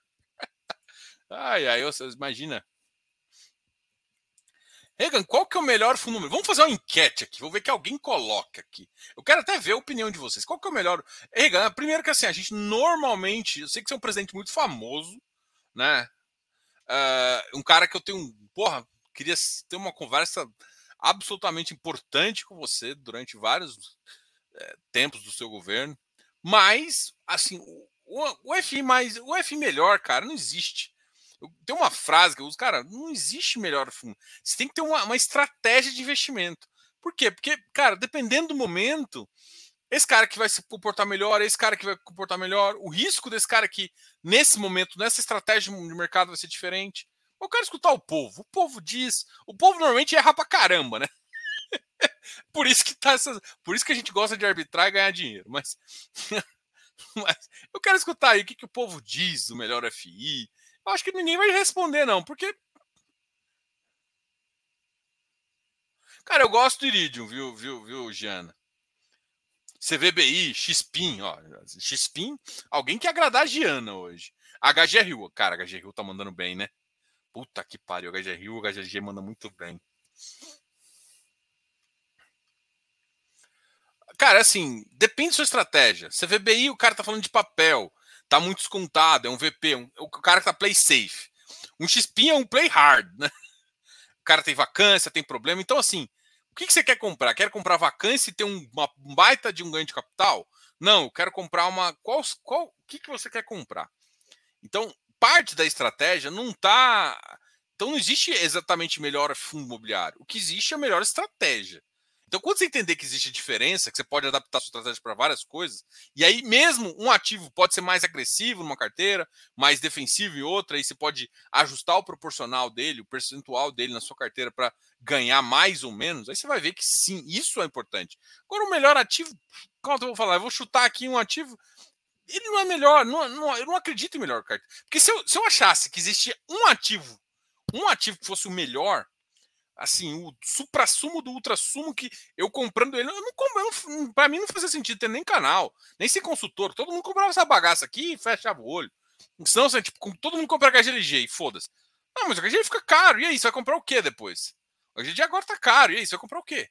Speaker 1: Ai, ai, você imagina. Regan, qual que é o melhor fundo? Vamos fazer uma enquete aqui. Vou ver que alguém coloca aqui. Eu quero até ver a opinião de vocês. Qual que é o melhor? Regan, primeiro que assim, a gente normalmente, eu sei que você é um presidente muito famoso, né? Uh, um cara que eu tenho, porra, queria ter uma conversa absolutamente importante com você durante vários é, tempos do seu governo. Mas, assim, o, o FI mais, o FI melhor, cara, não existe. Tem uma frase que eu uso, cara, não existe melhor fundo. Você tem que ter uma, uma estratégia de investimento. Por quê? Porque, cara, dependendo do momento, esse cara que vai se comportar melhor, esse cara que vai comportar melhor, o risco desse cara que, nesse momento, nessa estratégia de mercado vai ser diferente. Eu quero escutar o povo. O povo diz. O povo normalmente erra pra caramba, né? por isso que tá por isso que a gente gosta de arbitrar e ganhar dinheiro. Mas, mas eu quero escutar aí o que, que o povo diz do melhor FI. Acho que ninguém vai responder não, porque Cara, eu gosto do Iridium, viu, viu, viu, Giana? CVBI, XPIN, ó, XPIN, alguém quer agradar a Giana hoje. HGRU, cara, HGRU tá mandando bem, né? Puta que pariu, HGRU, HGG manda muito bem. Cara, assim, depende da sua estratégia. CVBI, o cara tá falando de papel, tá muito descontado, é um VP, um, o cara que tá play safe. Um XP é um play hard, né? O cara tem vacância, tem problema. Então, assim, o que, que você quer comprar? Quer comprar vacância e ter um, uma baita de um ganho de capital? Não, eu quero comprar uma. Qual, qual, o que, que você quer comprar? Então, parte da estratégia não tá. Então, não existe exatamente melhor fundo imobiliário. O que existe é a melhor estratégia. Então, quando você entender que existe diferença, que você pode adaptar sua estratégia para várias coisas, e aí mesmo um ativo pode ser mais agressivo numa carteira, mais defensivo em outra, e você pode ajustar o proporcional dele, o percentual dele na sua carteira para ganhar mais ou menos, aí você vai ver que sim, isso é importante. Agora, o melhor ativo, como eu vou falar? Eu vou chutar aqui um ativo, ele não é melhor, não, não, eu não acredito em melhor carteira. Porque se eu, se eu achasse que existia um ativo, um ativo que fosse o melhor, assim, o supra-sumo do ultra-sumo que eu comprando ele, eu não compro, para mim não fazia sentido ter nem canal, nem ser consultor. Todo mundo comprava essa bagaça aqui e fechava o olho. Senão, assim, tipo, todo mundo compra HGLG e foda-se. Não, mas o HGLG fica caro. E aí, você vai comprar o que depois? O HGLG agora tá caro. E aí, você vai comprar o quê?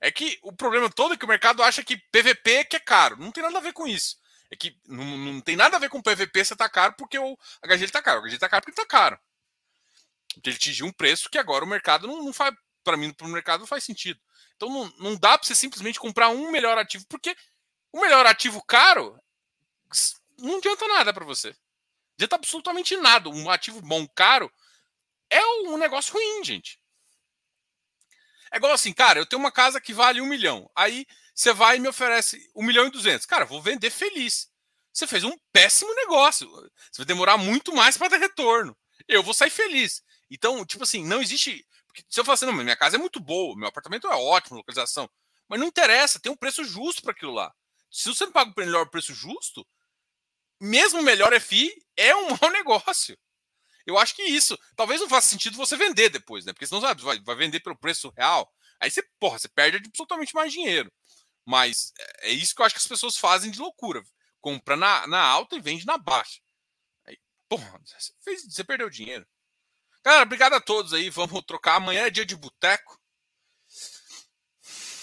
Speaker 1: É que o problema todo é que o mercado acha que PVP é que é caro. Não tem nada a ver com isso. É que não, não tem nada a ver com o PVP você tá caro porque o HGL tá caro. O HGL tá caro porque tá caro. Ele atingiu um preço que agora o mercado não, não faz. Para mim, para o mercado não faz sentido. Então não, não dá para você simplesmente comprar um melhor ativo, porque o melhor ativo caro não adianta nada para você. Adianta absolutamente nada. Um ativo bom caro é um negócio ruim, gente. É igual assim, cara, eu tenho uma casa que vale um milhão. Aí você vai e me oferece um milhão e duzentos. Cara, vou vender feliz. Você fez um péssimo negócio. Você vai demorar muito mais para ter retorno. Eu vou sair feliz. Então, tipo assim, não existe. Porque se eu falar assim, não, minha casa é muito boa, meu apartamento é ótimo, localização. Mas não interessa, tem um preço justo para aquilo lá. Se você não paga o melhor preço justo, mesmo o melhor FI é um mau negócio. Eu acho que isso. Talvez não faça sentido você vender depois, né? Porque senão sabe, vai, vai vender pelo preço real. Aí você, porra, você perde absolutamente mais dinheiro. Mas é, é isso que eu acho que as pessoas fazem de loucura. Compra na, na alta e vende na baixa. Aí, porra, você, fez, você perdeu dinheiro. Cara, obrigado a todos aí. Vamos trocar. Amanhã é dia de boteco.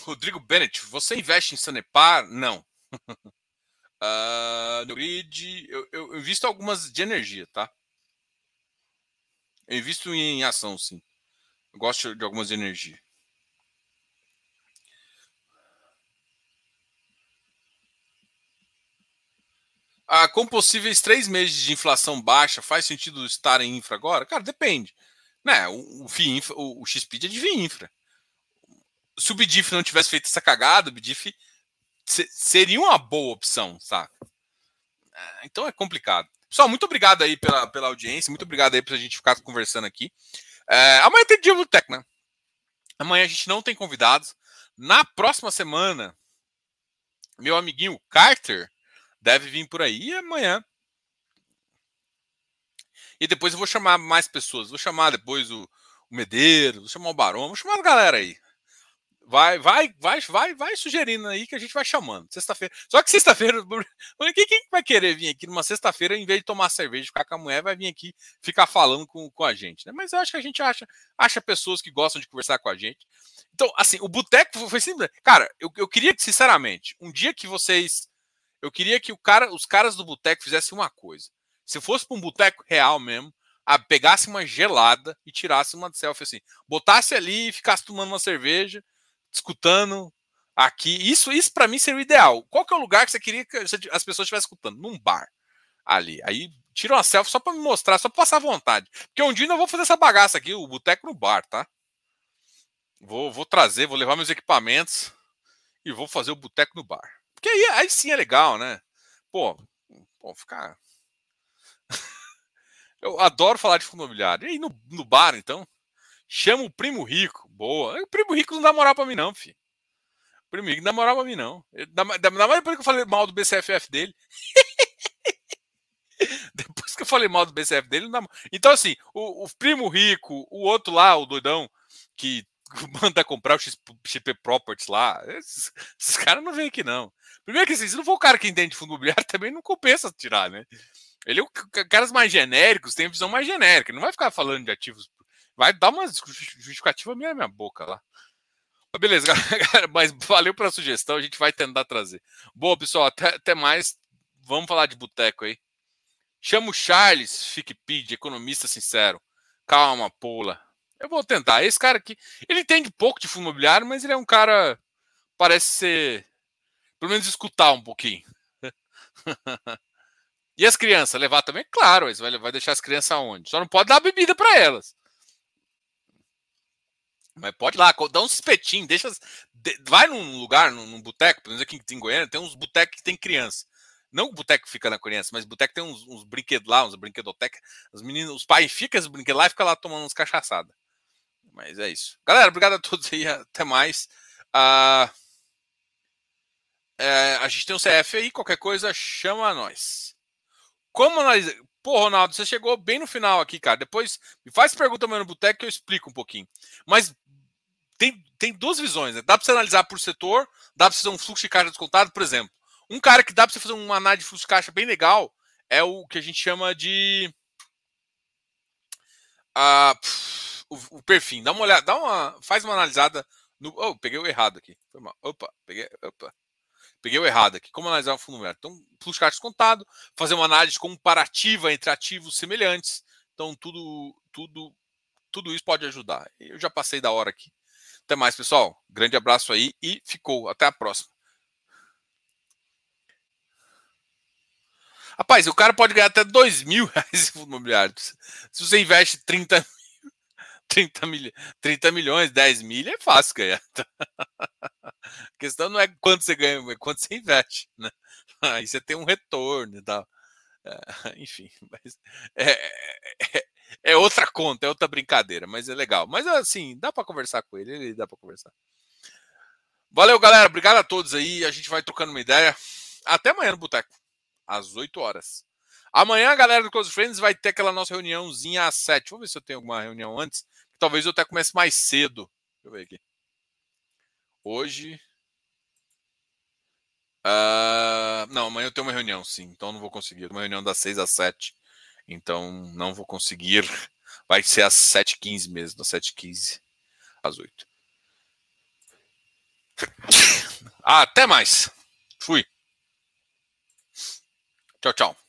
Speaker 1: Rodrigo Bennett, você investe em Sanepar? Não. uh, no grid, eu, eu, eu invisto algumas de energia, tá? Eu invisto em ação, sim. Eu gosto de algumas de energia. Ah, com possíveis três meses de inflação baixa, faz sentido estar em infra agora? Cara, depende. Né? O, o, FIINFRA, o, o XPID é de infra. Se o BDIF não tivesse feito essa cagada, o BDIF seria uma boa opção, saca? É, então é complicado. Pessoal, muito obrigado aí pela, pela audiência, muito obrigado aí pra gente ficar conversando aqui. É, amanhã tem dia do Tech, né? Amanhã a gente não tem convidados. Na próxima semana, meu amiguinho Carter deve vir por aí amanhã. E depois eu vou chamar mais pessoas. Vou chamar depois o, o Medeiros, vou chamar o Barão, vou chamar a galera aí. Vai, vai, vai, vai, vai sugerindo aí que a gente vai chamando. Sexta-feira. Só que sexta-feira, quem, quem vai querer vir aqui numa sexta-feira, em vez de tomar cerveja, ficar com a mulher, vai vir aqui ficar falando com, com a gente, né? Mas eu acho que a gente acha, acha pessoas que gostam de conversar com a gente. Então, assim, o boteco foi simples. Cara, eu, eu queria que, sinceramente, um dia que vocês. Eu queria que cara, os caras do boteco fizessem uma coisa. Se fosse para um boteco real mesmo, a, pegasse uma gelada e tirasse uma selfie assim. Botasse ali e ficasse tomando uma cerveja escutando aqui. Isso, isso para mim seria o ideal. Qual que é o lugar que você queria que as pessoas estivessem escutando? Num bar. Ali. Aí tira uma selfie só para me mostrar, só para passar vontade. Porque um dia eu vou fazer essa bagaça aqui, o boteco no bar, tá? Vou, vou trazer, vou levar meus equipamentos e vou fazer o boteco no bar. Porque aí, aí sim é legal, né? Pô, pô ficar. eu adoro falar de fundo imobiliário. E aí no, no bar, então? Chama o primo rico. Boa. O primo rico não dá moral pra mim, não, filho. O primo rico não dá moral pra mim, não. Dá mais depois que eu falei mal do BCFF dele. depois que eu falei mal do BCF dele, não dá Então, assim, o, o, primo rico, o outro lá, o doidão, que manda comprar o XP Properties lá, esses, esses caras não vêm aqui, não. Primeiro que assim, se não for o cara que entende de fundo imobiliário, também não compensa tirar, né? Ele é o caras mais genéricos, tem visão mais genérica, não vai ficar falando de ativos Vai dar uma justificativa minha minha boca lá. Beleza, galera, mas valeu pela sugestão, a gente vai tentar trazer. Boa, pessoal, até, até mais. Vamos falar de boteco aí. Chama o Charles Fickpid, economista sincero. Calma, pula. Eu vou tentar. Esse cara aqui, ele entende pouco de fundo imobiliário, mas ele é um cara. Parece ser. Pelo menos escutar um pouquinho. e as crianças? Levar também? Claro, vai, vai deixar as crianças aonde? Só não pode dar bebida para elas. Mas pode ir lá, dá uns espetinhos, deixa. Vai num lugar, num, num boteco, pelo menos aqui em Goiânia, tem uns botecos que tem criança. Não o boteco fica na criança, mas o boteco tem uns, uns brinquedos lá, uns brinquedotecas. Os meninos, os pais ficam os brinquedos lá e ficam lá tomando uns cachaçadas. Mas é isso. Galera, obrigado a todos aí. Até mais. Uh, é, a gente tem um CF aí, qualquer coisa, chama nós. Como analisar. Pô, Ronaldo, você chegou bem no final aqui, cara. Depois me faz pergunta amanhã no boteco que eu explico um pouquinho. Mas tem, tem duas visões. Né? Dá para você analisar por setor, dá para você fazer um fluxo de caixa descontado, por exemplo. Um cara que dá para você fazer uma análise de fluxo de caixa bem legal é o que a gente chama de. Uh, o, perfil. Dá uma olhada, dá uma, faz uma analisada. No, oh, peguei o errado aqui. Foi mal. Opa, peguei. Opa. Peguei o errado aqui. Como analisar o fundo imobiliário? Então, de caixa descontado, fazer uma análise comparativa entre ativos semelhantes. Então, tudo, tudo, tudo isso pode ajudar. Eu já passei da hora aqui. Até mais, pessoal. Grande abraço aí e ficou. Até a próxima. Rapaz, o cara pode ganhar até 2 mil reais em fundo imobiliário. Se você investe 30, 30, mil, 30 milhões, 10 mil, é fácil ganhar. A questão não é quanto você ganha, é quanto você investe. Né? Aí você tem um retorno e tal. É, enfim, mas é, é, é outra conta, é outra brincadeira, mas é legal. Mas assim, dá para conversar com ele, ele dá para conversar. Valeu, galera. Obrigado a todos aí. A gente vai trocando uma ideia. Até amanhã no Boteco, às 8 horas. Amanhã a galera do Close Friends vai ter aquela nossa reuniãozinha às 7. Vou ver se eu tenho alguma reunião antes. Talvez eu até comece mais cedo. Deixa eu ver aqui. Hoje. Uh, não, amanhã eu tenho uma reunião, sim. Então não vou conseguir. Uma reunião das 6 às 7. Então não vou conseguir. Vai ser às 7h15 mesmo, das 7h15 às 8 ah, Até mais. Fui. Tchau, tchau.